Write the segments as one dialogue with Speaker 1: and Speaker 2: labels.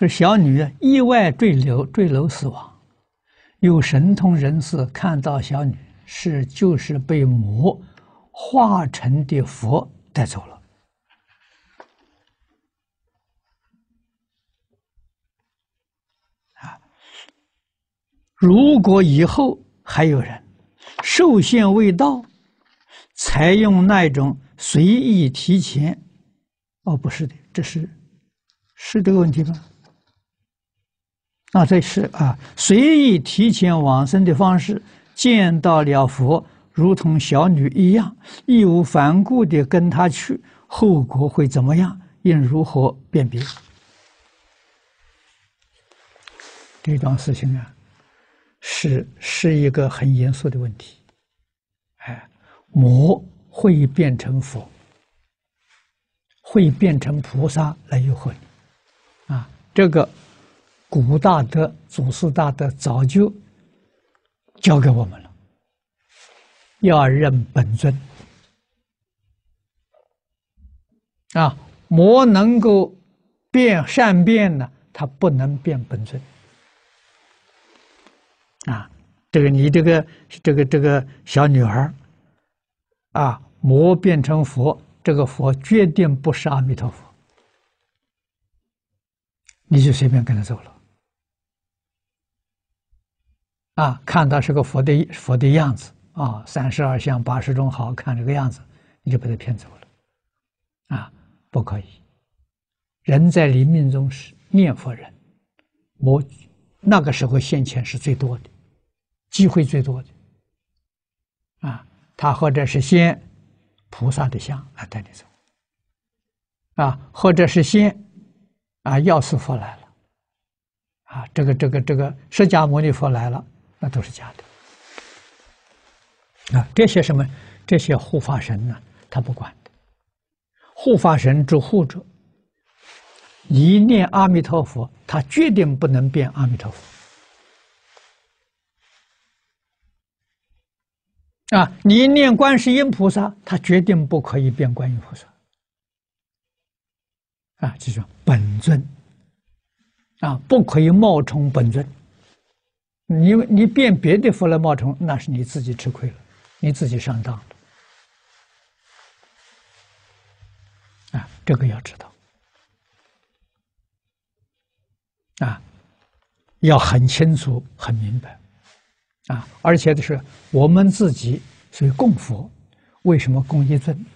Speaker 1: 这小女意外坠楼，坠楼死亡。有神通人士看到小女是就是被魔化成的佛带走了。啊，如果以后还有人寿限未到，采用那种随意提前，哦，不是的，这是是这个问题吗？那，这是啊，随意提前往生的方式，见到了佛，如同小女一样，义无反顾的跟他去，后果会怎么样？应如何辨别？这桩事情啊，是是一个很严肃的问题。哎，魔会变成佛，会变成菩萨来诱惑你，啊，这个。古大德、祖师大德早就教给我们了，要认本尊啊！魔能够变善变呢，他不能变本尊啊！这个你这个这个这个小女儿啊，魔变成佛，这个佛决定不是阿弥陀佛，你就随便跟他走了。啊，看到是个佛的佛的样子啊，三十二相八十种好看这个样子，你就被他骗走了，啊，不可以。人在临命终时念佛人，我那个时候现前是最多的，机会最多的。啊，他或者是先菩萨的相来带你走，啊，或者是先啊药师佛来了，啊，这个这个这个释迦牟尼佛来了。那都是假的啊！这些什么？这些护法神呢？他不管的。护法神之护者，一念阿弥陀佛，他决定不能变阿弥陀佛啊！你一念观世音菩萨，他决定不可以变观音菩萨啊！记住，本尊啊，不可以冒充本尊。你你变别的佛来冒充，那是你自己吃亏了，你自己上当了。啊，这个要知道。啊，要很清楚、很明白。啊，而且的是我们自己所以供佛，为什么供一尊？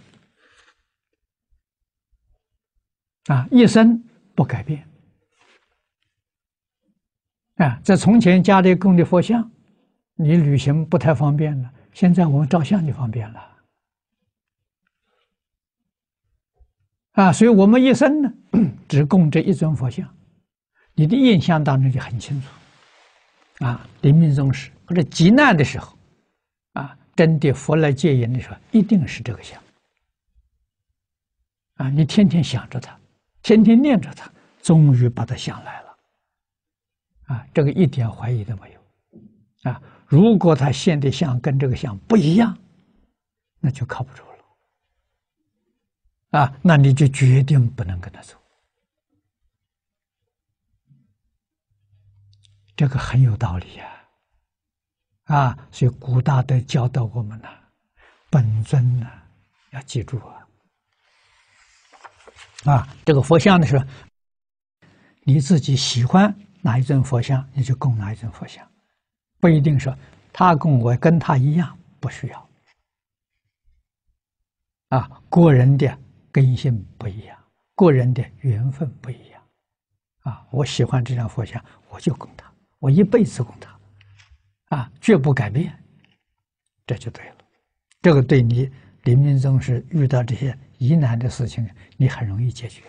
Speaker 1: 啊，一生不改变。啊，在从前家里供的佛像，你旅行不太方便了。现在我们照相就方便了。啊，所以我们一生呢，只供这一尊佛像，你的印象当中就很清楚。啊，临命终时或者急难的时候，啊，真的佛来接引的时候，一定是这个像。啊，你天天想着他，天天念着他，终于把他想来了。啊，这个一点怀疑都没有，啊，如果他现的相跟这个相不一样，那就靠不住了，啊，那你就决定不能跟他走，这个很有道理呀，啊，所以古大德教导我们呢，本尊呢要记住啊，啊，这个佛像的时候，你自己喜欢。哪一尊佛像，你就供哪一尊佛像，不一定说他供我跟他一样，不需要。啊，个人的根性不一样，个人的缘分不一样。啊，我喜欢这张佛像，我就供他，我一辈子供他，啊，绝不改变，这就对了。这个对你临终时遇到这些疑难的事情，你很容易解决。